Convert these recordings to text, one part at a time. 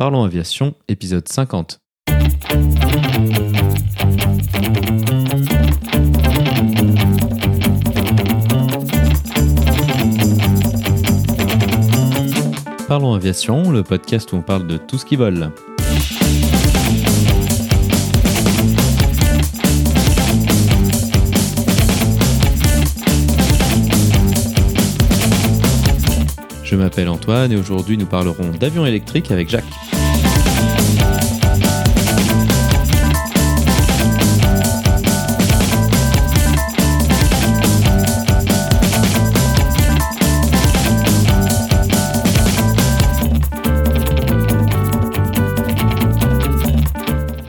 Parlons Aviation, épisode 50. Parlons Aviation, le podcast où on parle de tout ce qui vole. M'appelle Antoine et aujourd'hui nous parlerons d'avions électriques avec Jacques.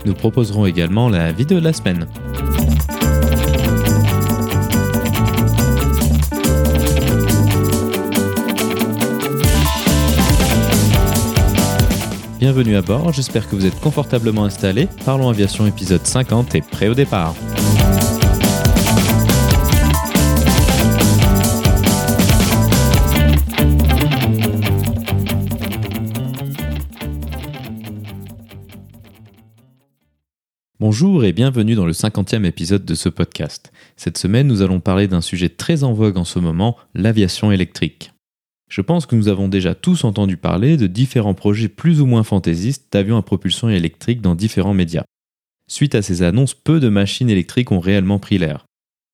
Nous proposerons également la vidéo de la semaine. Bienvenue à bord, j'espère que vous êtes confortablement installés. Parlons Aviation épisode 50 et prêt au départ. Bonjour et bienvenue dans le 50e épisode de ce podcast. Cette semaine, nous allons parler d'un sujet très en vogue en ce moment, l'aviation électrique. Je pense que nous avons déjà tous entendu parler de différents projets plus ou moins fantaisistes d'avions à propulsion électrique dans différents médias. Suite à ces annonces, peu de machines électriques ont réellement pris l'air.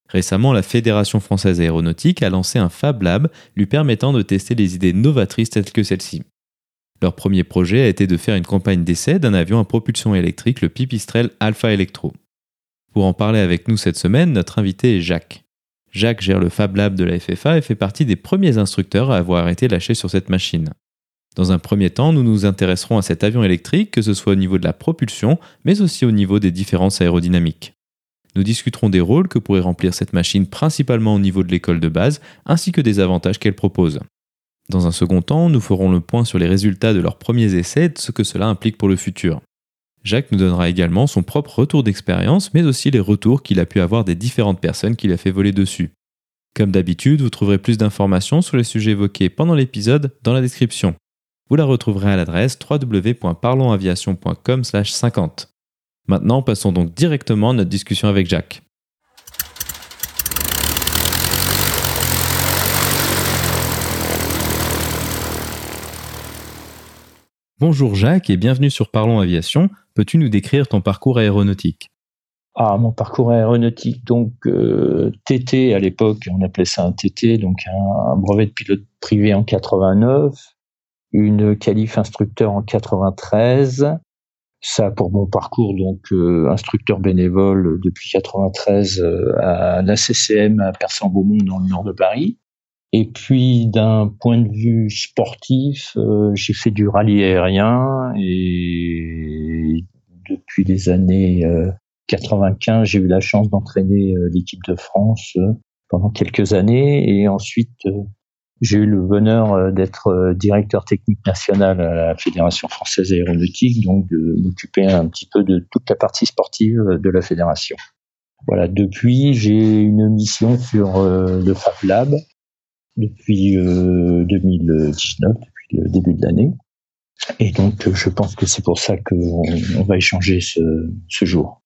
Récemment, la Fédération française aéronautique a lancé un Fab Lab lui permettant de tester des idées novatrices telles que celle-ci. Leur premier projet a été de faire une campagne d'essai d'un avion à propulsion électrique, le Pipistrel Alpha Electro. Pour en parler avec nous cette semaine, notre invité est Jacques. Jacques gère le Fab Lab de la FFA et fait partie des premiers instructeurs à avoir été lâchés sur cette machine. Dans un premier temps, nous nous intéresserons à cet avion électrique, que ce soit au niveau de la propulsion, mais aussi au niveau des différences aérodynamiques. Nous discuterons des rôles que pourrait remplir cette machine principalement au niveau de l'école de base, ainsi que des avantages qu'elle propose. Dans un second temps, nous ferons le point sur les résultats de leurs premiers essais et de ce que cela implique pour le futur. Jacques nous donnera également son propre retour d'expérience, mais aussi les retours qu'il a pu avoir des différentes personnes qu'il a fait voler dessus. Comme d'habitude, vous trouverez plus d'informations sur les sujets évoqués pendant l'épisode dans la description. Vous la retrouverez à l'adresse www.parlonsaviation.com/50. Maintenant, passons donc directement à notre discussion avec Jacques. Bonjour Jacques et bienvenue sur Parlons Aviation. Peux-tu nous décrire ton parcours aéronautique? Ah, mon parcours aéronautique, donc euh, TT à l'époque, on appelait ça un TT, donc un, brevet de pilote privé en 89, une qualif instructeur en 93. Ça pour mon parcours, donc euh, instructeur bénévole depuis 93 euh, à la CCM à Persan-Beaumont dans le nord de Paris. Et puis d'un point de vue sportif, euh, j'ai fait du rallye aérien et depuis les années 95, euh, j'ai eu la chance d'entraîner euh, l'équipe de France pendant quelques années et ensuite j'ai eu le bonheur d'être directeur technique national à la Fédération française aéronautique, donc de m'occuper un petit peu de toute la partie sportive de la fédération. Voilà, depuis j'ai une mission sur le Fab Lab depuis 2019, euh, depuis le début de l'année. Et donc, euh, je pense que c'est pour ça qu'on on va échanger ce, jour.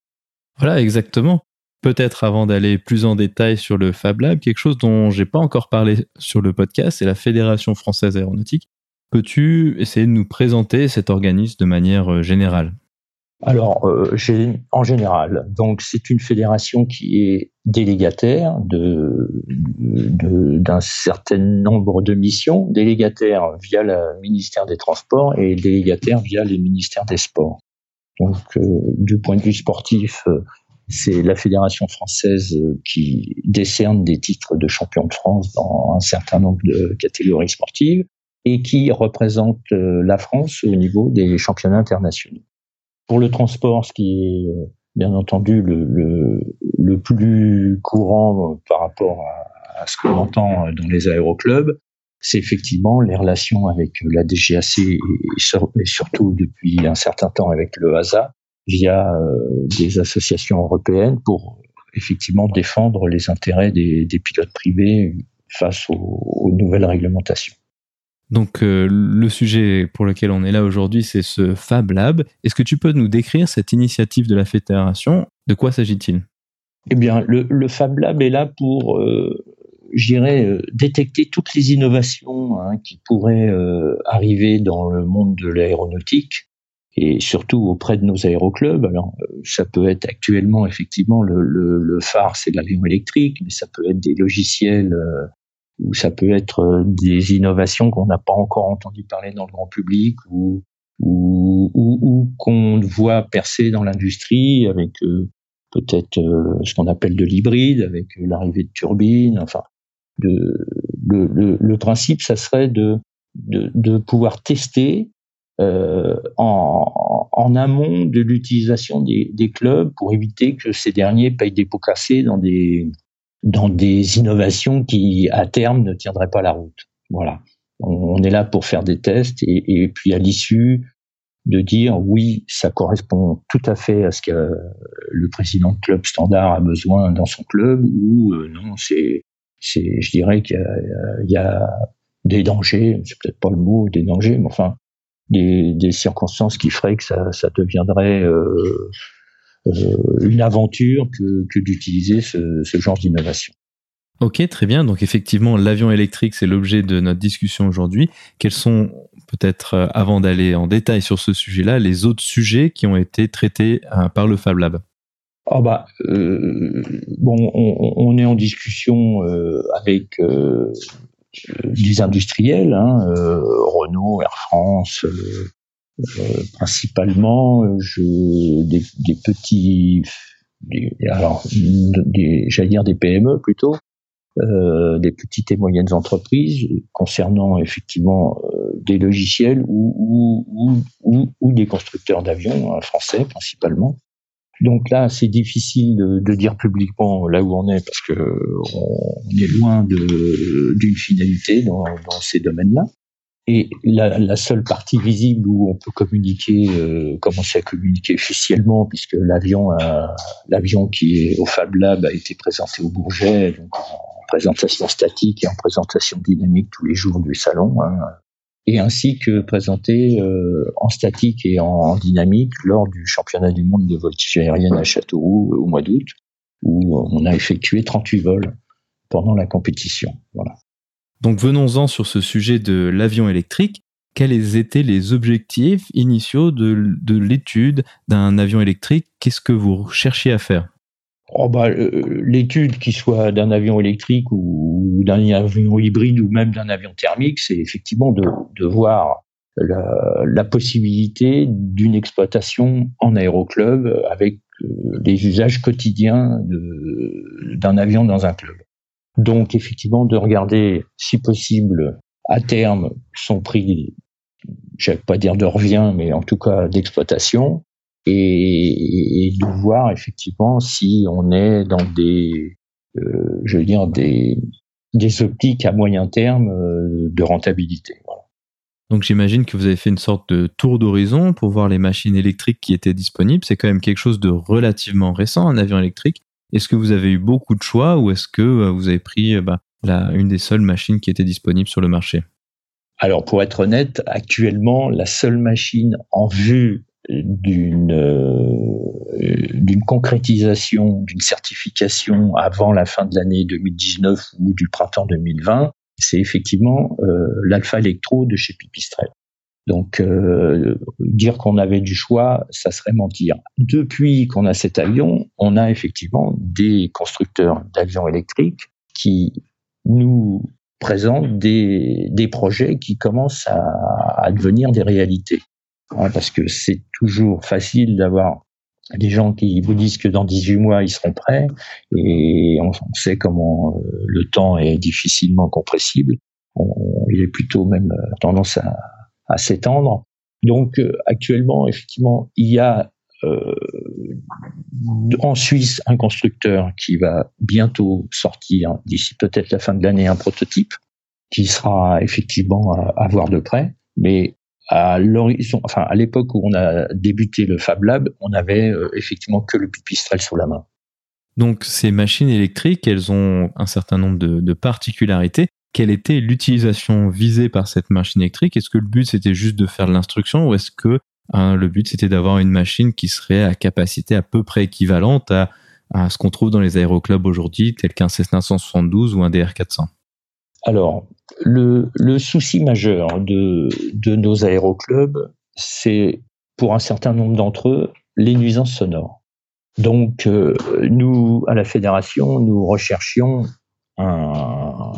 Voilà, exactement. Peut-être avant d'aller plus en détail sur le Fab Lab, quelque chose dont j'ai pas encore parlé sur le podcast, c'est la Fédération française aéronautique. Peux-tu essayer de nous présenter cet organisme de manière euh, générale? Alors, euh, en général, donc c'est une fédération qui est délégataire d'un certain nombre de missions, délégataire via le ministère des Transports et délégataire via les ministères des Sports. Donc, euh, du point de vue sportif, euh, c'est la fédération française qui décerne des titres de champion de France dans un certain nombre de catégories sportives et qui représente la France au niveau des championnats internationaux. Pour le transport, ce qui est euh, bien entendu le, le, plus courant par rapport à, ce que l'on entend dans les aéroclubs, c'est effectivement les relations avec la DGAC et, surtout depuis un certain temps avec le HASA via euh, des associations européennes pour effectivement défendre les intérêts des, pilotes privés face aux nouvelles réglementations. Donc euh, le sujet pour lequel on est là aujourd'hui, c'est ce Fab Lab. Est-ce que tu peux nous décrire cette initiative de la fédération? De quoi s'agit-il? Eh bien, le, Fab Lab est là pour, euh, j'irais, euh, détecter toutes les innovations hein, qui pourraient euh, arriver dans le monde de l'aéronautique et surtout auprès de nos aéroclubs. Alors, ça peut être actuellement effectivement le, le phare, c'est l'avion électrique, mais ça peut être des logiciels ou ça peut être euh, des innovations qu'on n'a pas encore entendu parler dans le grand public ou ou, ou, qu'on voit percer dans l'industrie avec euh, peut-être euh, ce qu'on appelle de l'hybride, avec l'arrivée de turbines. Enfin, de, le, le, le, principe, ça serait de, de, de pouvoir tester euh, en, en, amont de l'utilisation des, des, clubs pour éviter que ces derniers payent des pots cassés dans des dans des innovations qui, à terme, ne tiendraient pas la route. Voilà. On, est là pour faire des tests et, puis à l'issue de dire oui, ça correspond tout à fait à ce que le président de club standard a besoin dans son club ou euh, non, c'est, c'est, je dirais qu'il y y a des dangers, c'est peut-être pas le mot des dangers, mais enfin des, des circonstances qui feraient que ça, ça deviendrait euh, une aventure que, que d'utiliser ce, ce genre d'innovation. Ok, très bien. Donc effectivement, l'avion électrique, c'est l'objet de notre discussion aujourd'hui. Quels sont, peut-être euh, avant d'aller en détail sur ce sujet-là, les autres sujets qui ont été traités euh, par le Fab Lab? Oh bah, euh, bon, on, on, est en discussion euh, avec euh, des industriels, hein, Renault, Air France, euh, principalement, euh, des, petits, alors, des, j'allais dire des PME plutôt, euh, des petites et moyennes entreprises concernant effectivement euh, des logiciels ou, des constructeurs d'avions hein, français principalement. Donc là, c'est difficile de, de, dire publiquement là où on est parce que on est loin d'une finalité dans, dans ces domaines-là. Et la, la, seule partie visible où on peut communiquer, euh, commencer à communiquer officiellement, puisque l'avion, l'avion qui est au Fab Lab a été présenté au Bourget, donc en présentation statique et en présentation dynamique tous les jours du salon, hein, et ainsi que présenté euh, en statique et en, dynamique lors du championnat du monde de voltige aérienne à Châteauroux au mois d'août, où on a effectué 38 vols pendant la compétition. Voilà. Donc venons-en sur ce sujet de l'avion électrique. Quels étaient les objectifs initiaux de, de l'étude d'un avion électrique? Qu'est-ce que vous cherchiez à faire? Oh bah, euh, L'étude, qu'il soit d'un avion électrique ou, d'un avion hybride ou même d'un avion thermique, c'est effectivement de, voir la, la possibilité d'une exploitation en aéroclub avec euh, les usages quotidiens d'un avion dans un club. Donc effectivement de regarder si possible à terme son prix, je vais pas dire de revient, mais en tout cas d'exploitation, et, de voir effectivement si on est dans des, euh, je veux dire des, des optiques à moyen terme euh, de rentabilité. Donc j'imagine que vous avez fait une sorte de tour d'horizon pour voir les machines électriques qui étaient disponibles. C'est quand même quelque chose de relativement récent, un avion électrique. Est-ce que vous avez eu beaucoup de choix ou est-ce que euh, vous avez pris euh, bah, la, une des seules machines qui était disponible sur le marché? Alors pour être honnête, actuellement, la seule machine en vue d'une euh, concrétisation, d'une certification avant la fin de l'année 2019 ou du printemps 2020, c'est effectivement l'Alpha Electro de chez Pipistrel. Donc euh, dire qu'on avait du choix, ça serait mentir. Depuis qu'on a cet avion, on a effectivement des constructeurs d'avions électriques qui nous présentent des, des projets qui commencent à, à devenir des réalités. parce que c'est toujours facile d'avoir des gens qui vous disent que dans 18 mois, ils seront prêts, et on, sait comment euh, le temps est difficilement compressible. Il est plutôt même euh, tendance à, à s'étendre. Donc euh, actuellement, effectivement, il y a euh, en Suisse un constructeur qui va bientôt sortir d'ici peut-être la fin de l'année un prototype qui sera effectivement à, voir de près, mais à l'époque où on a débuté le Fab Lab, on avait euh, effectivement que le pipistrel sous la main. Donc ces machines électriques, elles ont un certain nombre de particularités. Quelle était l'utilisation visée par cette machine électrique? Est-ce que le but c'était juste de faire de l'instruction ou est-ce que hein, le but c'était d'avoir une machine qui serait à capacité à peu près équivalente à, ce qu'on trouve dans les aéroclubs aujourd'hui, tel qu'un Cessna 172 ou un DR400 Alors, le, souci majeur de, nos aéroclubs, c'est pour un certain nombre d'entre eux les nuisances sonores. Donc, euh, nous, à la fédération, nous recherchions un,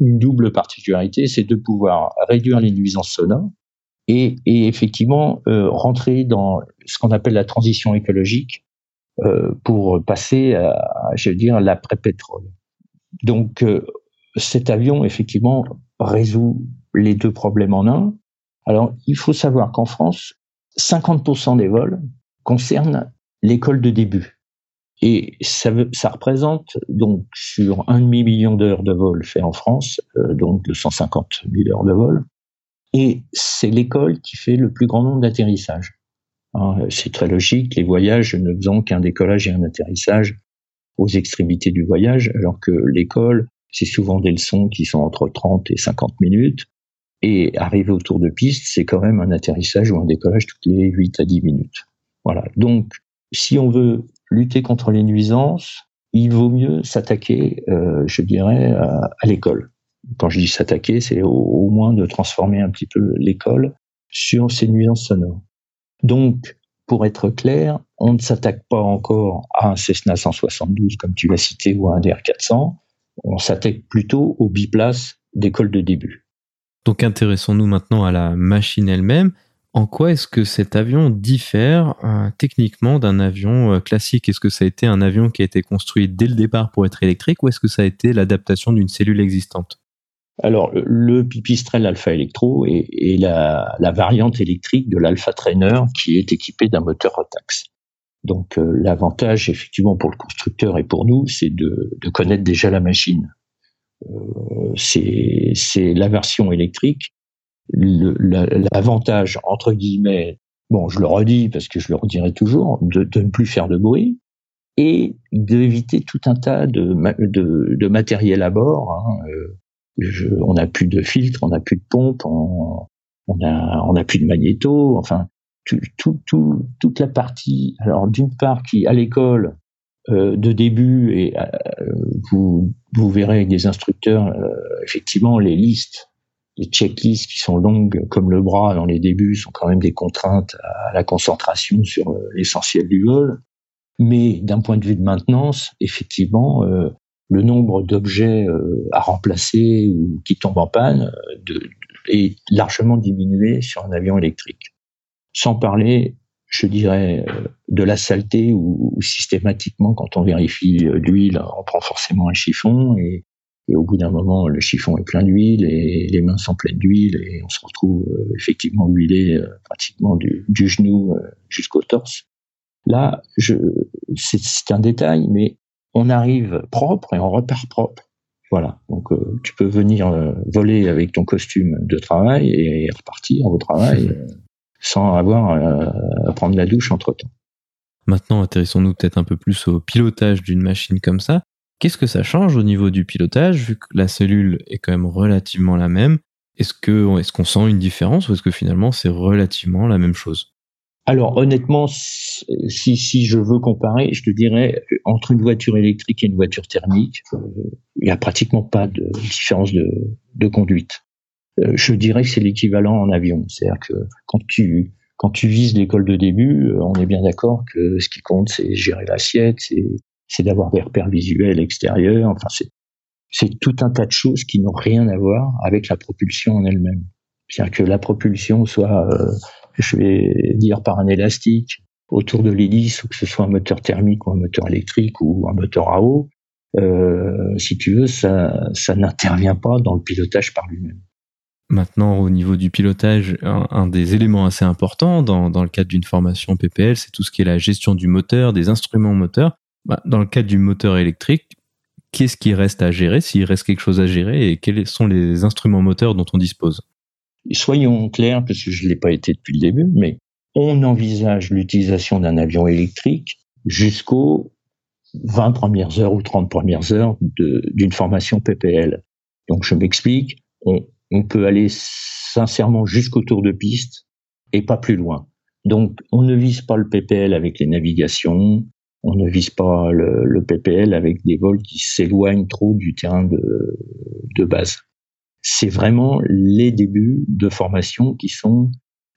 une double particularité, c'est de pouvoir réduire les nuisances sonores et, effectivement euh, rentrer dans ce qu'on appelle la transition écologique euh, pour passer à, je veux dire, l'après-pétrole. Donc, cet avion, effectivement, résout les deux problèmes en un. Alors, il faut savoir qu'en France, 50% des vols concernent l'école de début. Et ça, ça, représente donc sur un demi-million d'heures de vol fait en France, euh, donc 250 000 heures de vol, et c'est l'école qui fait le plus grand nombre d'atterrissages. Hein, c'est très logique, les voyages ne faisant qu'un décollage et un atterrissage aux extrémités du voyage, alors que l'école, c'est souvent des leçons qui sont entre 30 et 50 minutes, et arriver autour de piste, c'est quand même un atterrissage ou un décollage toutes les 8 à 10 minutes. Voilà. Donc, si on veut lutter contre les nuisances, il vaut mieux s'attaquer, euh, je dirais, à, l'école. Quand je dis s'attaquer, c'est au, moins de transformer un petit peu l'école sur ces nuisances sonores. Donc, pour être clair, on ne s'attaque pas encore à un Cessna 172 comme tu l'as cité ou à un DR400. On s'attaque plutôt au biplace d'école de début. Donc intéressons-nous maintenant à la machine elle-même. En quoi est-ce que cet avion diffère euh, techniquement d'un avion euh, classique? Est-ce que ça a été un avion qui a été construit dès le départ pour être électrique ou est-ce que ça a été l'adaptation d'une cellule existante? Alors, le Pipistrel Alpha Electro est, la, variante électrique de l'Alpha Trainer qui est équipé d'un moteur Rotax. Donc, euh, l'avantage, effectivement, pour le constructeur et pour nous, c'est de, connaître déjà la machine. c'est la version électrique l'avantage, entre guillemets, bon, je le redis parce que je le redirai toujours, de, ne plus faire de bruit et d'éviter tout un tas de, de, matériel à bord. Hein. Euh, on n'a plus de filtre, on n'a plus de pompe, on, on, a, on a plus de magnéto, enfin, tout, tout, toute la partie, alors d'une part qui, à l'école, euh, de début, et euh, vous, vous verrez avec des instructeurs, effectivement, les listes les checklists qui sont longues comme le bras dans les débuts sont quand même des contraintes à la concentration sur euh, l'essentiel du vol. Mais d'un point de vue de maintenance, effectivement, euh, le nombre d'objets euh, à remplacer ou qui tombent en panne est largement diminué sur un avion électrique. Sans parler, je dirais, de la saleté où, où systématiquement, quand on vérifie l'huile, on prend forcément un chiffon et et au bout d'un moment, le chiffon est plein d'huile et les mains sont pleines d'huile et on se retrouve euh, effectivement huilé euh, pratiquement du, genou euh, jusqu'au torse. Là, c'est un détail, mais on arrive propre et on repart propre. Voilà. Donc, tu peux venir voler avec ton costume de travail et repartir au travail sans avoir à prendre la douche entre temps. Maintenant, intéressons-nous peut-être un peu plus au pilotage d'une machine comme ça. Qu'est-ce que ça change au niveau du pilotage, vu que la cellule est quand même relativement la même? Est-ce que est-ce qu'on sent une différence ou est-ce que finalement c'est relativement la même chose? Alors honnêtement, si, si je veux comparer, je te dirais entre une voiture électrique et une voiture thermique, euh, il n'y a pratiquement pas de différence de, de conduite. Euh, je dirais que c'est l'équivalent en avion, c'est-à-dire que quand tu quand tu vises l'école de début, euh, on est bien d'accord que ce qui compte, c'est gérer l'assiette, c'est c'est d'avoir des repères visuels extérieurs. Enfin, c'est tout un tas de choses qui n'ont rien à voir avec la propulsion en elle-même. C'est-à-dire que la propulsion soit, euh, je vais dire par un élastique autour de l'hélice, ou que ce soit un moteur thermique ou un moteur électrique ou un moteur à eau, euh, si tu veux, ça, ça n'intervient pas dans le pilotage par lui-même. Maintenant, au niveau du pilotage, un, des éléments assez importants dans, dans le cadre d'une formation PPL, c'est tout ce qui est la gestion du moteur, des instruments moteurs. Bah, dans le cas du moteur électrique, qu'est-ce qui reste à gérer, s'il reste quelque chose à gérer, et quels sont les instruments moteurs dont on dispose? Soyons clairs, parce que je ne l'ai pas été depuis le début, mais on envisage l'utilisation d'un avion électrique jusqu'au 20 premières heures ou 30 premières heures d'une formation PPL. Donc je m'explique, on, on peut aller sincèrement jusqu'au tour de piste et pas plus loin. Donc on ne vise pas le PPL avec les navigations, on ne vise pas le, PPL avec des vols qui s'éloignent trop du terrain de, base. C'est vraiment les débuts de formation qui sont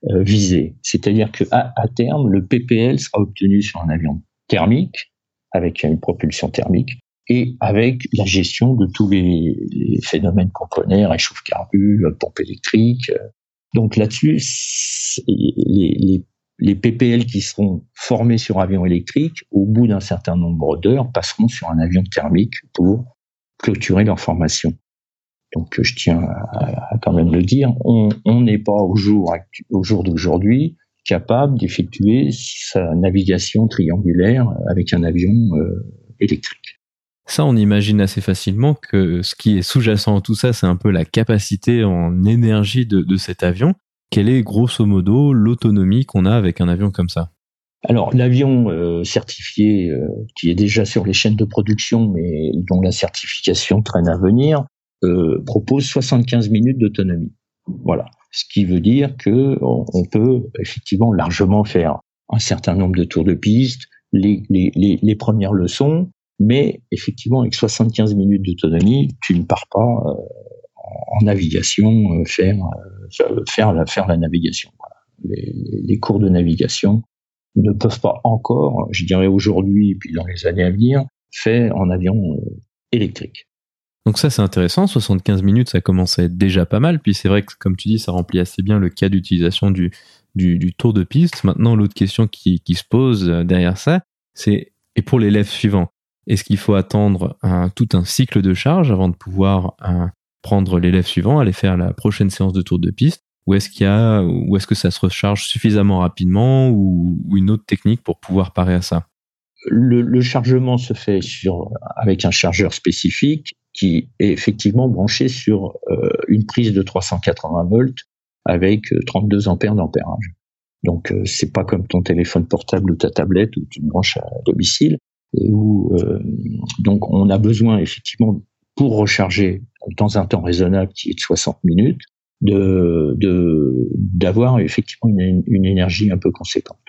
euh, visés. C'est-à-dire que à, à terme, le PPL sera obtenu sur un avion thermique avec une propulsion thermique et avec la gestion de tous les, phénomènes qu'on connaît, réchauffe carbu, pompe électrique. Donc là-dessus, les, les, PPL qui seront formés sur avion électrique, au bout d'un certain nombre d'heures, passeront sur un avion thermique pour clôturer leur formation. Donc je tiens à, quand même le dire, on n'est pas au jour, au jour d'aujourd'hui capable d'effectuer sa navigation triangulaire avec un avion euh, électrique. Ça, on imagine assez facilement que ce qui est sous-jacent à tout ça, c'est un peu la capacité en énergie de cet avion. Quelle est grosso modo l'autonomie qu'on a avec un avion comme ça? Alors l'avion euh, certifié euh, qui est déjà sur les chaînes de production mais dont la certification traîne à venir euh, propose 75 minutes d'autonomie. Voilà, ce qui veut dire que on, peut effectivement largement faire un certain nombre de tours de piste, les, les, les, les premières leçons, mais effectivement, avec 75 minutes d'autonomie, tu ne pars pas euh, en navigation euh, faire, euh, faire, la, faire la navigation. Les, cours de navigation ne peuvent pas encore, je dirais aujourd'hui et puis dans les années à venir, faire en avion électrique. Donc ça c'est intéressant, 75 minutes ça commence à être déjà pas mal, puis c'est vrai que comme tu dis ça remplit assez bien le cas d'utilisation du, tour de piste. Maintenant l'autre question qui, se pose derrière ça, c'est et pour l'élève suivant, est-ce qu'il faut attendre tout un cycle de charge avant de pouvoir prendre l'élève suivant, aller faire la prochaine séance de tour de piste Ou est-ce qu'il y a, ou est-ce que ça se recharge suffisamment rapidement ou, une autre technique pour pouvoir parer à ça? Le, chargement se fait sur, avec un chargeur spécifique qui est effectivement branché sur euh, une prise de 380 volts avec 32 euh, ampères d'ampérage. Donc euh, c'est pas comme ton téléphone portable ou ta tablette où tu branches à domicile où euh, donc on a besoin effectivement pour recharger dans un temps raisonnable qui est de 60 minutes de d'avoir effectivement une, une, énergie un peu conséquente.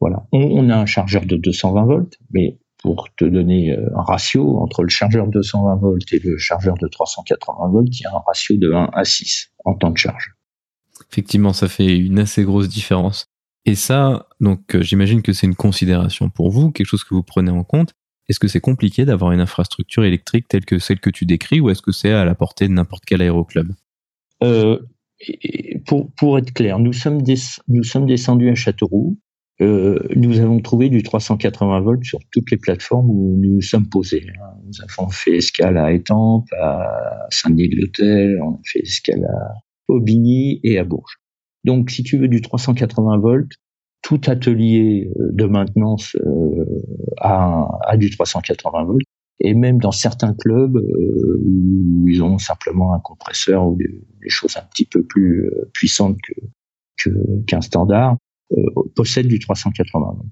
Voilà. On, on, a un chargeur de 220 volts, mais pour te donner euh, un ratio entre le chargeur de 220 volts et le chargeur de 380 volts, il y a un ratio de 1 à 6 en temps de charge. Effectivement, ça fait une assez grosse différence. Et ça, donc euh, j'imagine que c'est une considération pour vous, quelque chose que vous prenez en compte. Est-ce que c'est compliqué d'avoir une infrastructure électrique telle que celle que tu décris ou est-ce que c'est à la portée de n'importe quel aéroclub? Euh, pour, pour être clair, nous sommes, nous sommes descendus à Châteauroux. Euh, nous avons trouvé du 380 volts sur toutes les plateformes où nous sommes posés. Nous avons fait escale à Étampes, à Saint-Denis-de-l'Hôtel, on a fait escale à Aubigny et à Bourges. Donc, si tu veux du 380 volts, tout atelier euh, de maintenance euh, a, a, du 380 volts. Et même dans certains clubs euh, où ils ont simplement un compresseur ou des, des choses un petit peu plus euh, puissantes que, qu'un qu standard, euh, possèdent du 380 volts.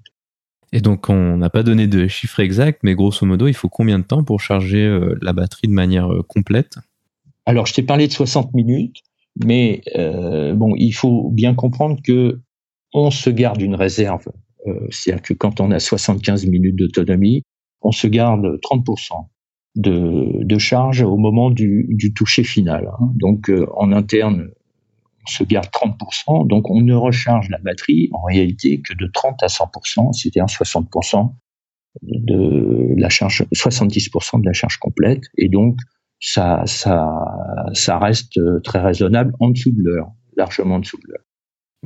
Et donc, on n'a pas donné de chiffre exact, mais grosso modo, il faut combien de temps pour charger euh, la batterie de manière complète? Alors, je t'ai parlé de 60 minutes. Mais euh, bon, il faut bien comprendre que on se garde une réserve. Euh, C'est-à-dire que quand on a 75 minutes d'autonomie, on se garde 30% de, charge au moment du, du toucher final. Hein. Donc euh, en interne, on se garde 30%. Donc on ne recharge la batterie en réalité que de 30 à 100%, c'est-à-dire 60% de la charge, 70% de la charge complète. Et donc ça, ça, ça reste très raisonnable en dessous de l'heure, largement en dessous de l'heure.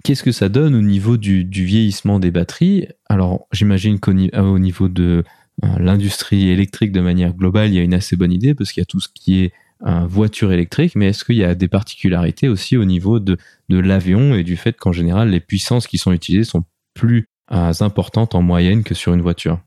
Qu'est-ce que ça donne au niveau du, vieillissement des batteries? Alors, j'imagine qu'au euh, niveau de euh, l'industrie électrique de manière globale, il y a une assez bonne idée parce qu'il y a tout ce qui est euh, voiture électrique, mais est-ce qu'il y a des particularités aussi au niveau de, de l'avion et du fait qu'en général, les puissances qui sont utilisées sont plus importantes en moyenne que sur une voiture?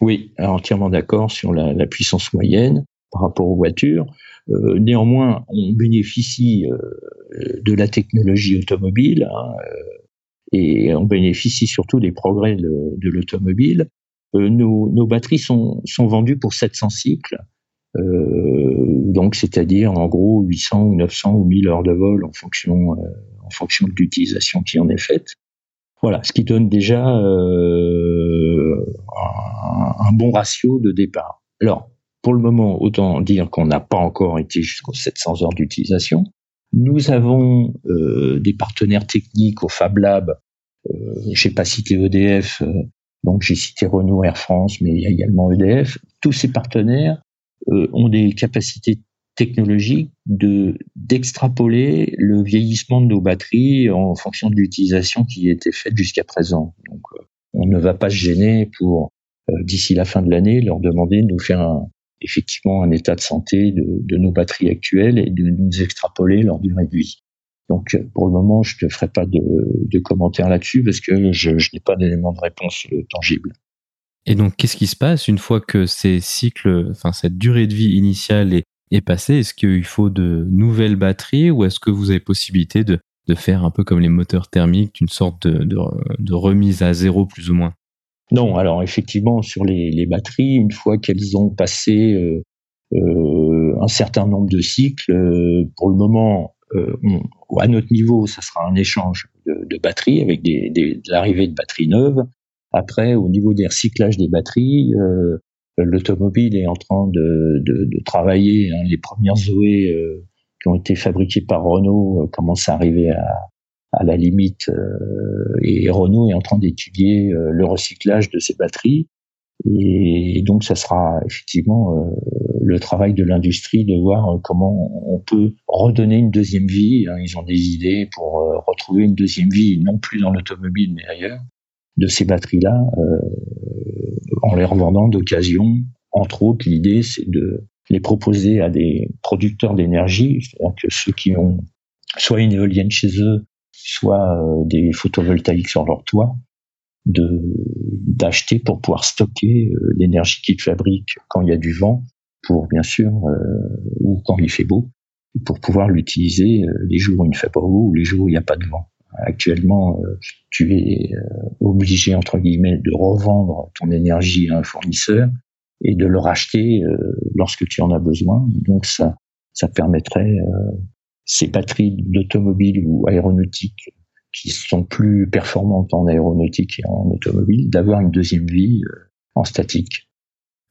Oui, entièrement d'accord sur la puissance moyenne par rapport aux voitures. Euh, néanmoins, on bénéficie euh, de la technologie automobile hein, euh, et on bénéficie surtout des progrès de, l'automobile. nos, batteries sont, vendues pour 700 cycles. donc, c'est-à-dire en gros 800 ou 900 ou 1000 heures de vol en fonction, de l'utilisation qui en est faite. Voilà, ce qui donne déjà euh, un, bon ratio de départ. Alors, pour le moment, autant dire qu'on n'a pas encore été jusqu'aux 700 heures d'utilisation. Nous avons euh, des partenaires techniques au Fab Lab. Euh, j'ai pas cité EDF, euh, donc j'ai cité Renault, Air France, mais il y a également EDF. Tous ces partenaires euh, ont des capacités technologique de d'extrapoler le vieillissement de nos batteries en fonction de l'utilisation qui été faite jusqu'à présent. Donc, euh, on ne va pas se gêner pour euh, d'ici la fin de l'année leur demander de nous faire un, effectivement un état de santé de, nos batteries actuelles et de nous extrapoler leur durée de vie. Donc euh, pour le moment, je ne ferai pas de, commentaires là-dessus parce que je, n'ai pas d'éléments de réponse tangible. Et donc, qu'est-ce qui se passe une fois que ces cycles, enfin cette durée de vie initiale est, est passé Est-ce qu'il faut de nouvelles batteries ou est-ce que vous avez possibilité de, faire un peu comme les moteurs thermiques, une sorte de, remise à zéro plus ou moins? Non, alors effectivement, sur les, les batteries, une fois qu'elles ont passé euh, euh, un certain nombre de cycles, euh, pour le moment, euh, à notre niveau, ça sera un échange de, de batteries avec des, des, de l'arrivée de batteries neuves. Après, au niveau des recyclages des batteries, euh, l'automobile est en train de, de, de travailler. Hein, les premières Zoé euh, qui ont été fabriquées par Renault euh, commencent à arriver à, à la limite euh, et Renault est en train d'étudier le recyclage de ces batteries. Et donc, ça sera effectivement le travail de l'industrie de voir comment on peut redonner une deuxième vie. Hein. Ils ont des idées pour retrouver une deuxième vie, non plus dans l'automobile, mais ailleurs, de ces batteries-là en les revendant d'occasion. Entre autres, l'idée, c'est de les proposer à des producteurs d'énergie, c'est-à-dire que ceux qui ont soit une éolienne chez eux, soit euh, des photovoltaïques sur leur toit, de d'acheter pour pouvoir stocker euh, l'énergie qu'ils fabriquent quand il y a du vent, pour bien sûr, euh, ou quand il fait beau, pour pouvoir l'utiliser les jours où il ne fait pas beau ou les jours où il n'y a pas de vent. Actuellement, tu es obligé, entre guillemets, de revendre ton énergie à un fournisseur et de le racheter lorsque tu en as besoin. Donc ça, ça permettrait ces batteries d'automobile ou aéronautique qui sont plus performantes en aéronautique et en automobile, d'avoir une deuxième vie en statique.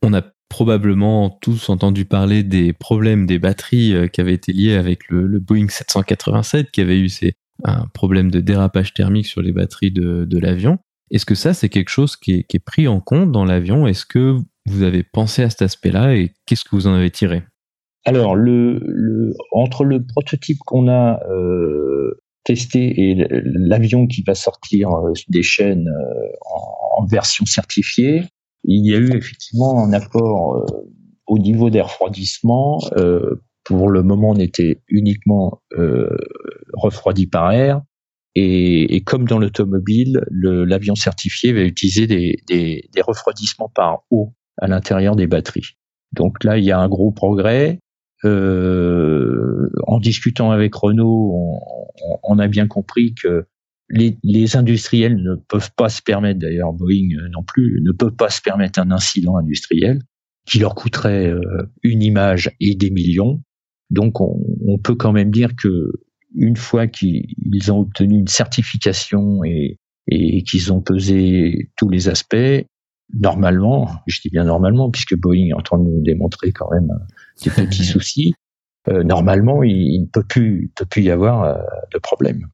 On a probablement tous entendu parler des problèmes des batteries qui avaient été liés avec le, Boeing 787 qui avait eu ces, un problème de dérapage thermique sur les batteries de, de l'avion. Est-ce que ça, c'est quelque chose qui est, pris en compte dans l'avion? Est-ce que vous avez pensé à cet aspect-là et qu'est-ce que vous en avez tiré? Alors, le, le, entre le prototype qu'on a euh, testé et l'avion qui va sortir euh, des chaînes euh, en, en, version certifiée, il y a eu effectivement un apport euh, au niveau des refroidissements pour le moment, on était uniquement refroidi par air. Et, et comme dans l'automobile, l'avion certifié va utiliser des, des, des, refroidissements par eau à l'intérieur des batteries. Donc là, il y a un gros progrès. Euh, en discutant avec Renault, on, a bien compris que les, industriels ne peuvent pas se permettre, d'ailleurs Boeing non plus, ne peuvent pas se permettre un incident industriel qui leur coûterait euh, une image et des millions. Donc on, peut quand même dire que une fois qu'ils ont obtenu une certification et, qu'ils ont pesé tous les aspects, normalement, je dis bien normalement, puisque Boeing est en train de nous démontrer quand même des petits soucis, euh, normalement, il, ne peut plus, peut plus y avoir euh, de problème.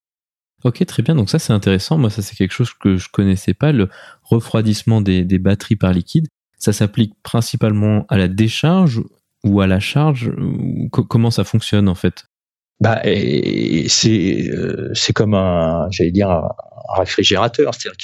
Ok, très bien. Donc ça, c'est intéressant. Moi, ça, c'est quelque chose que je connaissais pas. Le refroidissement des batteries par liquide, ça s'applique principalement à la décharge ou à la charge Comment ça fonctionne en fait? Bah, c'est euh, c'est comme un j'allais dire un, réfrigérateur, c'est-à-dire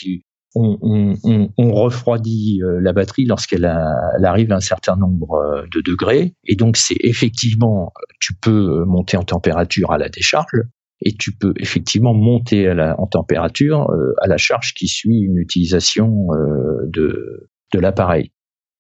on, on, on, refroidit euh, la batterie lorsqu'elle arrive à un certain nombre euh, de degrés, et donc c'est effectivement tu peux monter en température à la décharge, et tu peux effectivement monter à la, en température à la charge qui suit une utilisation de de l'appareil.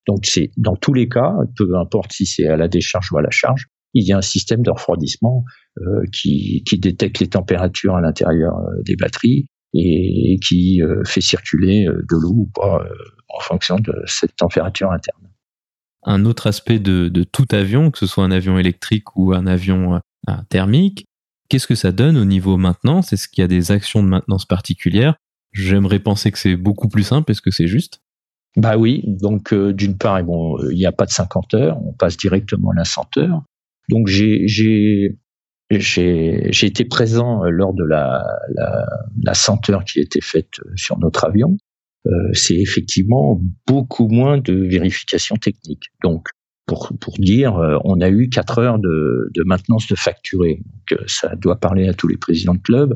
Donc c'est dans tous les cas, peu importe si c'est à la décharge ou à la charge, il y a un système de refroidissement euh, qui, qui, détecte les températures à l'intérieur euh, des batteries et, qui fait circuler de l'eau ou pas en fonction de cette température interne. Un autre aspect de, de, tout avion, que ce soit un avion électrique ou un avion thermique, qu'est-ce que ça donne au niveau maintenance? Est-ce qu'il y a des actions de maintenance particulières? J'aimerais penser que c'est beaucoup plus simple. Est-ce que c'est juste? Bah oui. Donc euh, d'une part, bon, il n'y a pas de 50 heures, on passe directement à la 100 heures. Donc j'ai j'ai été présent euh, lors de la, la, la 100 heures qui a été faite euh, sur notre avion. Euh, c'est effectivement beaucoup moins de vérification technique. Donc pour, pour dire, on a eu 4 heures de, de maintenance de facturé. Donc ça doit parler à tous les présidents de club.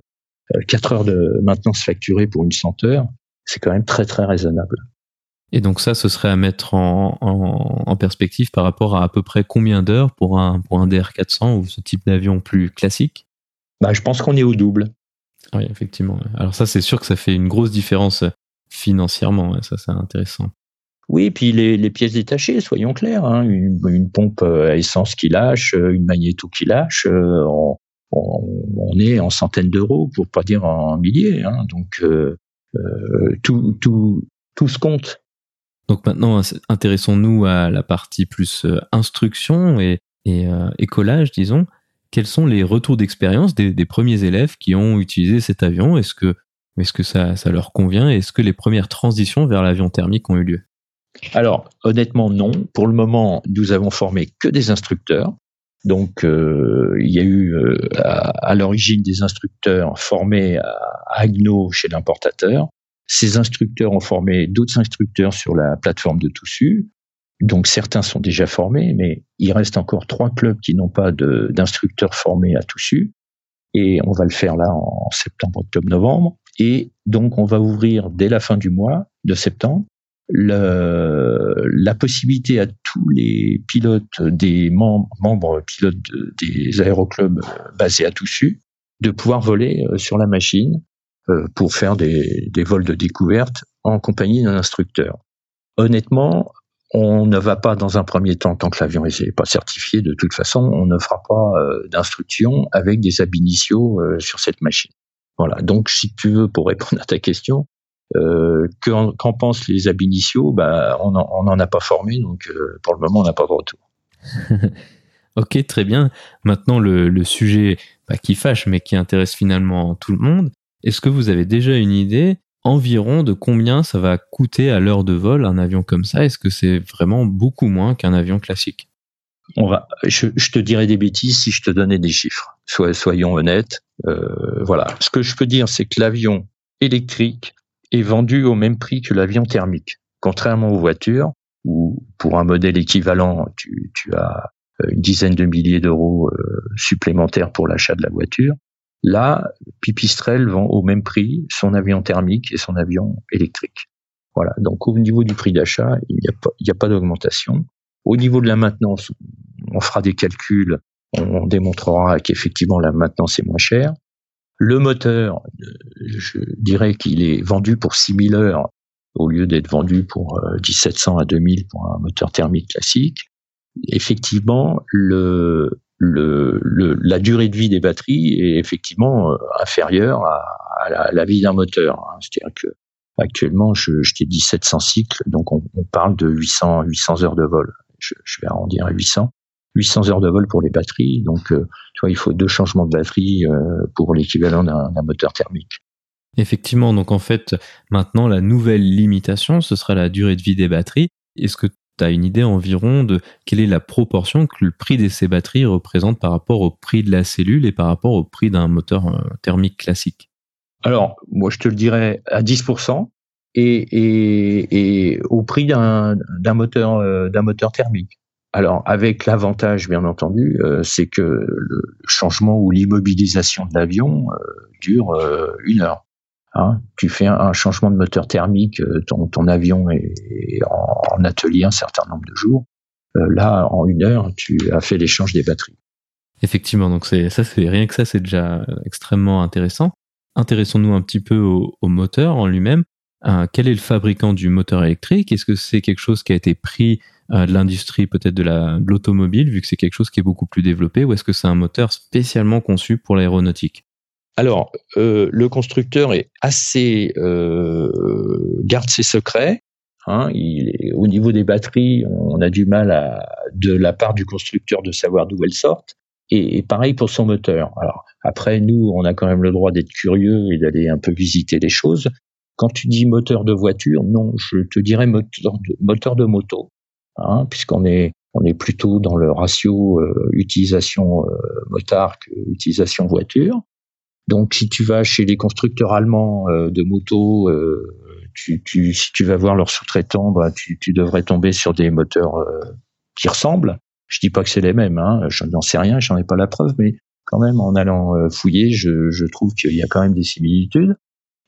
4 heures de maintenance facturée pour une 100 heures, c'est quand même très très raisonnable. Et donc ça, ce serait à mettre en, en, perspective par rapport à à peu près combien d'heures pour un, pour un DR400 ou ce type d'avion plus classique? Bah, Je pense qu'on est au double. Oui, effectivement. Alors ça, c'est sûr que ça fait une grosse différence financièrement. Ça, c'est intéressant. Oui, puis les, les, pièces détachées, soyons clairs. Hein. une, une, pompe à essence qui lâche, une magnéto qui lâche, euh, on, on, est en centaines d'euros, pour pas dire en milliers. Hein. donc euh, euh, tout, tout, tout se compte. Donc maintenant, intéressons-nous à la partie plus euh, instruction et, et écolage, disons. Quels sont les retours d'expérience des, premiers élèves qui ont utilisé cet avion? Est-ce que, est-ce que ça, ça leur convient? Est-ce que les premières transitions vers l'avion thermique ont eu lieu? Alors, honnêtement, non. Pour le moment, nous avons formé que des instructeurs. Donc, euh, il y a eu euh, à, l'origine des instructeurs formés à, Agno chez l'importateur. Ces instructeurs ont formé d'autres instructeurs sur la plateforme de Toussu. Donc, certains sont déjà formés, mais il reste encore trois clubs qui n'ont pas d'instructeurs formés à Toussu. Et on va le faire là en septembre, octobre, novembre. Et donc, on va ouvrir dès la fin du mois de septembre la possibilité à tous les pilotes des membres, pilotes des aéroclubs basés à Toussus de pouvoir voler euh, sur la machine euh, pour faire des, des vols de découverte en compagnie d'un instructeur. Honnêtement, on ne va pas dans un premier temps, tant que l'avion n'est pas certifié, de toute façon, on ne fera pas euh, d'instruction avec des ab initio sur cette machine. Voilà. Donc, si tu veux, pour répondre à ta question, euh, Qu'en pensent les ab initio bah, On n'en a pas formé, donc euh, pour le moment, on n'a pas de retour. ok, très bien. Maintenant, le, le sujet bah, qui fâche, mais qui intéresse finalement tout le monde. Est-ce que vous avez déjà une idée environ de combien ça va coûter à l'heure de vol un avion comme ça? Est-ce que c'est vraiment beaucoup moins qu'un avion classique? On va, je, te dirais des bêtises si je te donnais des chiffres. soyons honnêtes. Euh, voilà. Ce que je peux dire, c'est que l'avion électrique est vendu au même prix que l'avion thermique. Contrairement aux voitures, où pour un modèle équivalent, tu, tu as euh, une dizaine de milliers d'euros euh, supplémentaires pour l'achat de la voiture. Là, Pipistrel vend au même prix son avion thermique et son avion électrique. Voilà. Donc, au niveau du prix d'achat, il n'y a pas, d'augmentation. Au niveau de la maintenance, on fera des calculs, on démontrera qu'effectivement la maintenance est moins chère. Le moteur, je dirais qu'il est vendu pour 6000 heures au lieu d'être vendu pour 1700 euh, à 2000 pour un moteur thermique classique. Effectivement, le, le, la durée de vie des batteries est effectivement euh, inférieure à, la, vie d'un moteur. Hein. C'est-à-dire que actuellement, je, je t'ai dit 700 cycles, donc on, parle de 800, 800 heures de vol. Je, je vais arrondir à 800. 800 heures de vol pour les batteries. Donc, euh, tu vois, il faut deux changements de batterie euh, pour l'équivalent d'un moteur thermique. Effectivement, donc en fait, maintenant, la nouvelle limitation, ce sera la durée de vie des batteries. Est-ce que tu as une idée environ de quelle est la proportion que le prix de ces batteries représente par rapport au prix de la cellule et par rapport au prix d'un moteur euh, thermique classique? Alors, moi, je te le dirais à 10% et, au prix d'un moteur, d'un moteur thermique. Alors, avec l'avantage, bien entendu, euh, c'est que le changement ou l'immobilisation de l'avion euh, dure euh, une heure. Hein. tu fais un, changement de moteur thermique, ton, ton avion est, en, atelier un certain nombre de jours. là, en une heure, tu as fait l'échange des batteries. Effectivement, donc ça, c'est rien que ça, c'est déjà extrêmement intéressant. Intéressons-nous un petit peu au, moteur en lui-même. quel est le fabricant du moteur électrique? Est-ce que c'est quelque chose qui a été pris euh, de l'industrie peut-être de l'automobile, vu que c'est quelque chose qui est beaucoup plus développé, ou est-ce que c'est un moteur spécialement conçu pour l'aéronautique? Alors, euh, le constructeur est assez euh, garde ses secrets. Hein, au niveau des batteries, on a du mal de la part du constructeur de savoir d'où elles sortent. Et, pareil pour son moteur. Alors après, nous, on a quand même le droit d'être curieux et d'aller un peu visiter les choses. Quand tu dis moteur de voiture, non, je te dirais moteur de, moto, hein, puisqu'on est plutôt dans le ratio euh, utilisation motard que utilisation voiture. Donc, si tu vas chez les constructeurs allemands euh, de motos, euh, si tu vas voir leurs sous-traitants, bah, tu, devrais tomber sur des moteurs qui ressemblent. Je dis pas que c'est les mêmes, hein, je n'en sais rien, j'en ai pas la preuve, mais quand même, en allant fouiller, je, trouve qu'il y a quand même des similitudes.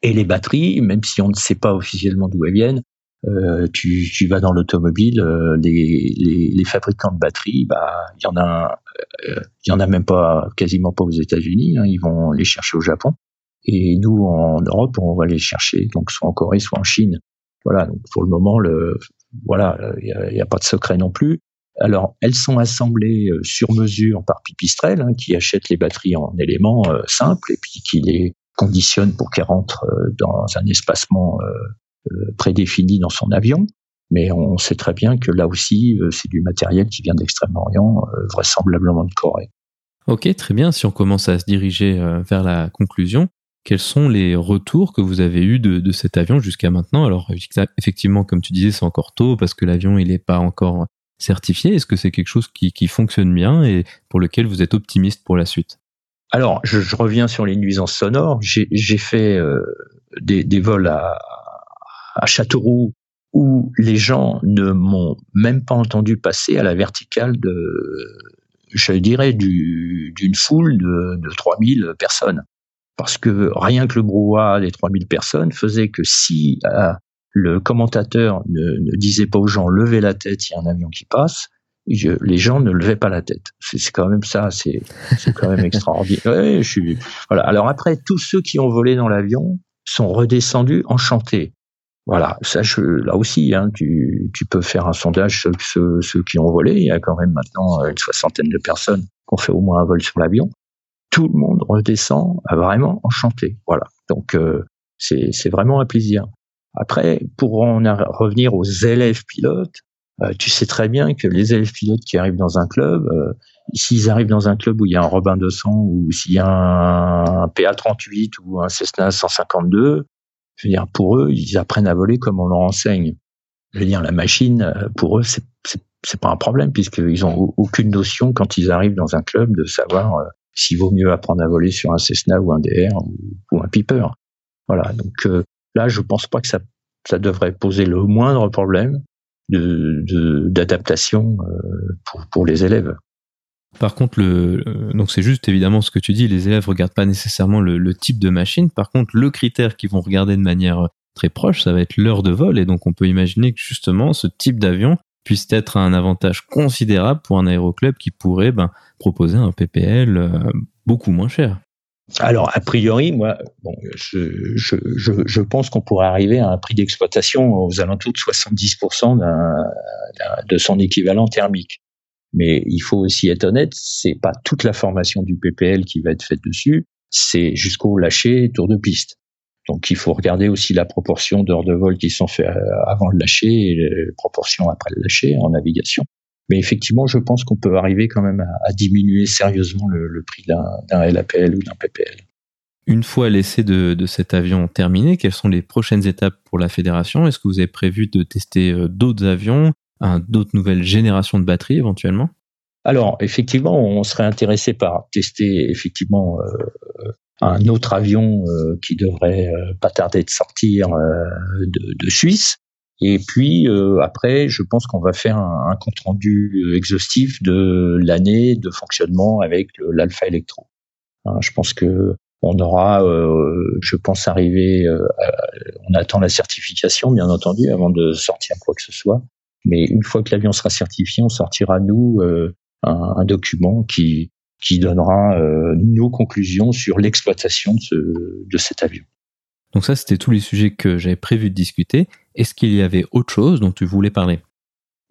Et les batteries, même si on ne sait pas officiellement d'où elles viennent, euh, tu, vas dans l'automobile, euh, les, fabricants de batteries, bah il y en a, euh, il y en a même pas, quasiment pas aux États-Unis. Hein, ils vont les chercher au Japon. Et nous en Europe, on va les chercher, donc soit en Corée, soit en Chine. Voilà. Donc pour le moment, le, voilà, il n'y a, pas de secret non plus. Alors, elles sont assemblées sur mesure par Pipistrel, hein, qui achète les batteries en éléments simples et puis qui les conditionne pour qu'elles rentrent dans un espacement euh, prédéfini dans son avion. Mais on sait très bien que là aussi, euh, c'est du matériel qui vient d'Extrême-Orient, euh, vraisemblablement de Corée. Ok, très bien. Si on commence à se diriger vers la conclusion, quels sont les retours que vous avez eus de, cet avion jusqu'à maintenant? Alors effectivement, comme tu disais, c'est encore tôt parce que l'avion il n'est pas encore certifié. Est-ce que c'est quelque chose qui, fonctionne bien et pour lequel vous êtes optimiste pour la suite? Alors, je, reviens sur les nuisances sonores. J'ai fait des, des, vols à, à Châteauroux où les gens ne m'ont même pas entendu passer à la verticale de, je dirais, d'une foule de, de 3000 personnes. Parce que rien que le brouhaha des 3000 personnes faisait que si euh, le commentateur ne, ne, disait pas aux gens levez la tête, il y a un avion qui passe, les gens ne levaient pas la tête. C'est quand même ça, c'est quand même extraordinaire. Ouais, je suis, voilà. Alors après, tous ceux qui ont volé dans l'avion sont redescendus enchantés. Voilà, ça, je, là aussi, hein, tu, tu, peux faire un sondage sur ceux, ceux, qui ont volé. Il y a quand même maintenant une soixantaine de personnes qui ont fait au moins un vol sur l'avion. Tout le monde redescend vraiment enchanté. Voilà, donc euh, c'est vraiment un plaisir. Après, pour en revenir aux élèves pilotes, euh, tu sais très bien que les élèves pilotes qui arrivent dans un club, euh, s'ils arrivent dans un club où il y a un Robin 200 ou s'il y a un PA38 ou un Cessna 152, je veux dire, pour eux, ils apprennent à voler comme on leur enseigne. Je veux dire, la machine, euh, pour eux, c'est c'est pas un problème puisqu'ils ont aucune notion quand ils arrivent dans un club de savoir euh, s'il vaut mieux apprendre à voler sur un Cessna ou un DR ou, un Piper. Voilà. Donc euh, là, je pense pas que ça, devrait poser le moindre problème de d'adaptation pour les élèves. Par contre, le, euh, donc c'est juste évidemment ce que tu dis, les élèves regardent pas nécessairement le, type de machine. Par contre, le critère qu'ils vont regarder de manière très proche, ça va être l'heure de vol. Et donc, on peut imaginer que justement, ce type d'avion puisse être un avantage considérable pour un aéroclub qui pourrait ben, proposer un PPL euh, beaucoup moins cher. Alors, a priori, moi, bon, je, je, je, je pense qu'on pourrait arriver à un prix d'exploitation aux alentours de 70% de son équivalent thermique. Mais il faut aussi être honnête, c'est pas toute la formation du PPL qui va être faite dessus, c'est jusqu'au lâcher tour de piste. Donc il faut regarder aussi la proportion d'heures de vol qui sont faites euh, avant le lâcher et les proportions après le lâcher en navigation. Mais effectivement, je pense qu'on peut arriver quand même à, diminuer sérieusement le, prix d'un LAPL ou d'un PPL. Une fois l'essai de, cet avion terminé, quelles sont les prochaines étapes pour la fédération? Est-ce que vous avez prévu de tester euh, d'autres avions? D'autres nouvelles générations de batteries éventuellement Alors, effectivement, on serait intéressé par tester effectivement euh, un autre avion euh, qui devrait euh, pas tarder de sortir de, Suisse. Et puis après, je pense qu'on va faire un, compte rendu exhaustif de l'année de fonctionnement avec l'Alpha Electro. Hein, je pense que on aura, je pense, arriver. on attend la certification, bien entendu, avant de sortir quoi que ce soit. Mais une fois que l'avion sera certifié, on sortira nous euh, un, un, document qui qui donnera euh, nos conclusions sur l'exploitation de, ce, de cet avion. Donc ça, c'était tous les sujets que j'avais prévu de discuter. Est-ce qu'il y avait autre chose dont tu voulais parler?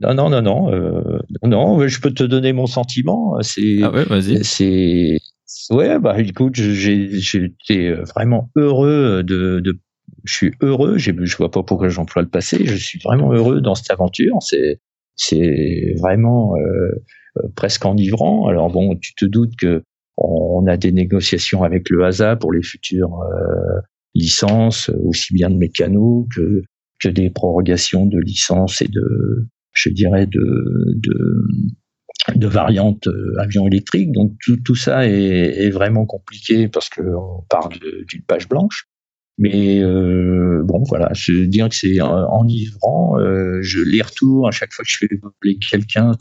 Non, non, non, non, euh, non. Je peux te donner mon sentiment. C'est, ah ouais, vas-y. C'est Ouais, bah écoute, j'étais vraiment heureux de, de, je suis heureux. Je vois pas pourquoi j'emploie le passé. Je suis vraiment heureux dans cette aventure. C'est vraiment euh, presque enivrant. Alors bon, tu te doutes que on a des négociations avec le HASA pour les futures euh, licences, aussi bien de mécano que que des prorogations de licences et de, je dirais, de, variantes euh, avions électriques. Donc tout, ça est, vraiment compliqué parce qu'on parle d'une page blanche. Mais euh, bon, voilà, je veux dire que c'est enivrant. Euh, je les retours à chaque fois que je fais voler quelqu'un,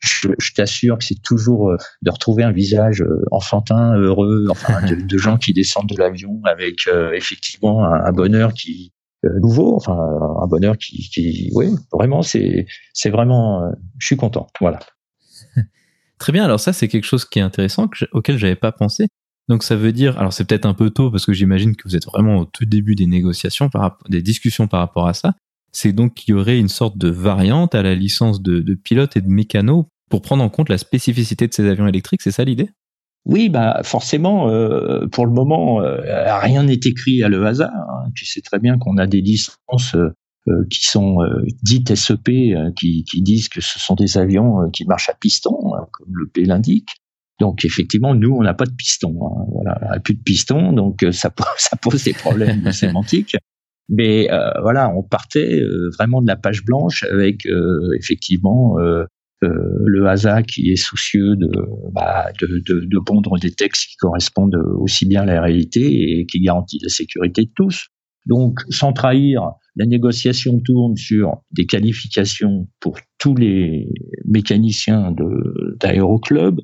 je, je t'assure que c'est toujours euh, de retrouver un visage euh, enfantin, heureux, enfin de, de gens qui descendent de l'avion avec euh, effectivement un, un, bonheur qui nouveau, enfin un bonheur qui, qui oui, vraiment c'est c'est vraiment, je suis content, voilà. Très bien, alors ça c'est quelque chose qui est intéressant que auquel j'avais pas pensé. Donc ça veut dire, alors c'est peut-être un peu tôt parce que j'imagine que vous êtes vraiment au tout début des négociations, des discussions par rapport à ça. C'est donc qu'il y aurait une sorte de variante à la licence de, de pilote et de mécano pour prendre en compte la spécificité de ces avions électriques, c'est ça l'idée? Oui, bah forcément, euh, pour le moment, euh, rien n'est écrit à le hasard. Hein. Tu sais très bien qu'on a des licences euh, qui sont dites SEP, qui, qui, disent que ce sont des avions qui marchent à piston, hein, comme le P l'indique. Donc effectivement, nous, on n'a pas de piston. Hein, voilà, plus de piston, donc ça, ça pose des problèmes sémantiques. Mais voilà, on partait vraiment de la page blanche avec effectivement euh, le HASA qui est soucieux de, bah, de, de, de, pondre des textes qui correspondent aussi bien à la réalité et qui garantissent la sécurité de tous. Donc, sans trahir, la négociation tourne sur des qualifications pour tous les mécaniciens d'aéroclub,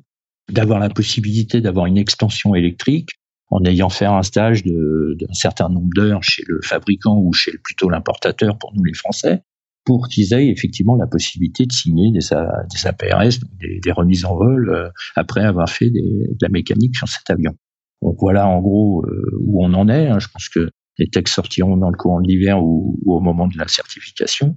d'avoir la possibilité d'avoir une extension électrique en ayant fait un stage d'un certain nombre d'heures chez le fabricant ou chez plutôt l'importateur pour nous les Français, pour qu'ils aient effectivement la possibilité de signer des, des APRS, des, remises en vol, euh, après avoir fait des, de la mécanique sur cet avion. Donc voilà en gros euh, où on en est. Hein. Je pense que les textes sortiront dans le courant de l'hiver ou, ou, au moment de la certification.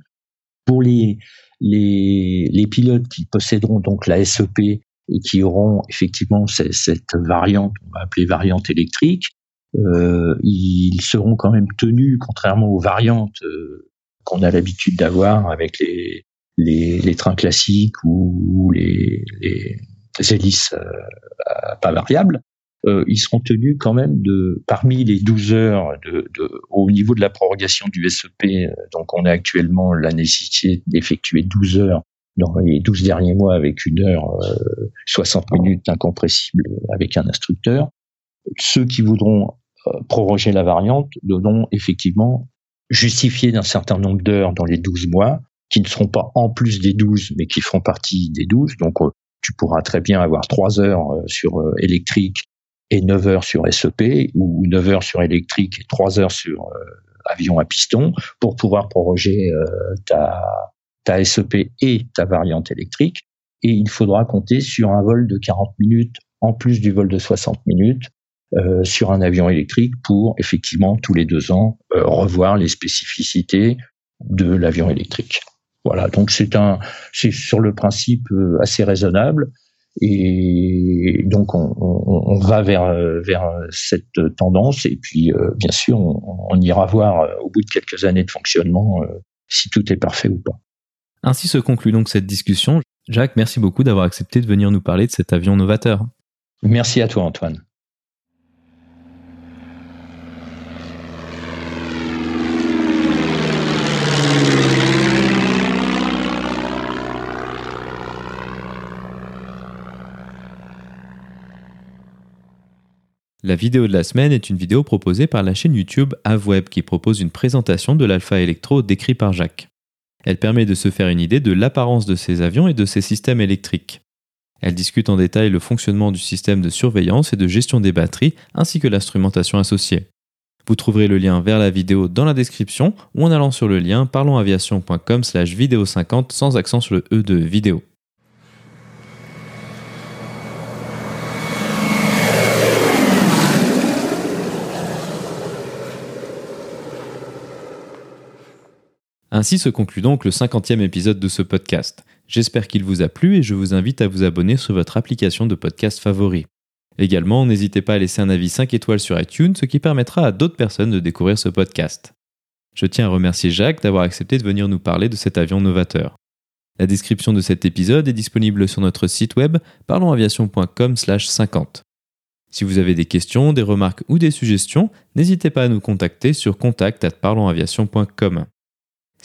Pour les, les, les, pilotes qui posséderont donc la SEP et qui auront effectivement cette, variante, on va appeler variante électrique, euh, ils seront quand même tenus, contrairement aux variantes euh, qu'on a l'habitude d'avoir avec les, les, les, trains classiques ou, les, les, hélices euh, pas variables, euh, ils seront tenus quand même de, parmi les 12 heures de, de, au niveau de la prorogation du SEP, euh, donc on a actuellement la nécessité d'effectuer 12 heures dans les 12 derniers mois avec une heure, 60 minutes incompressible avec un instructeur. Ceux qui voudront proroger la variante devront effectivement justifié d'un certain nombre d'heures dans les 12 mois, qui ne seront pas en plus des 12, mais qui feront partie des 12. Donc, euh, tu pourras très bien avoir 3 heures euh, sur euh, électrique et 9 heures sur SEP, ou 9 heures sur électrique et 3 heures sur avion à piston, pour pouvoir proroger ta, ta SEP et ta variante électrique. Et il faudra compter sur un vol de 40 minutes en plus du vol de 60 minutes euh, sur un avion électrique pour effectivement tous les deux ans euh, revoir les spécificités de l'avion électrique. Voilà, donc c'est un, c'est sur le principe euh, assez raisonnable et donc on, va vers vers cette tendance et puis bien sûr on, ira voir au bout de quelques années de fonctionnement si tout est parfait ou pas. Ainsi se conclut donc cette discussion. Jacques, merci beaucoup d'avoir accepté de venir nous parler de cet avion novateur. Merci à toi Antoine. La vidéo de la semaine est une vidéo proposée par la chaîne YouTube AvWeb qui propose une présentation de l'Alpha Electro décrit par Jacques. Elle permet de se faire une idée de l'apparence de ces avions et de ces systèmes électriques. Elle discute en détail le fonctionnement du système de surveillance et de gestion des batteries ainsi que l'instrumentation associée. Vous trouverez le lien vers la vidéo dans la description ou en allant sur le lien parlonsaviation.com slash vidéo 50 sans accent sur le E de vidéo. Ainsi se conclut donc le 50e épisode de ce podcast. J'espère qu'il vous a plu et je vous invite à vous abonner sur votre application de podcast favori. Également, n'hésitez pas à laisser un avis 5 étoiles sur iTunes, ce qui permettra à d'autres personnes de découvrir ce podcast. Je tiens à remercier Jacques d'avoir accepté de venir nous parler de cet avion novateur. La description de cet épisode est disponible sur notre site web parlonsaviation.com/50. Si vous avez des questions, des remarques ou des suggestions, n'hésitez pas à nous contacter sur contact@parlonsaviation.com.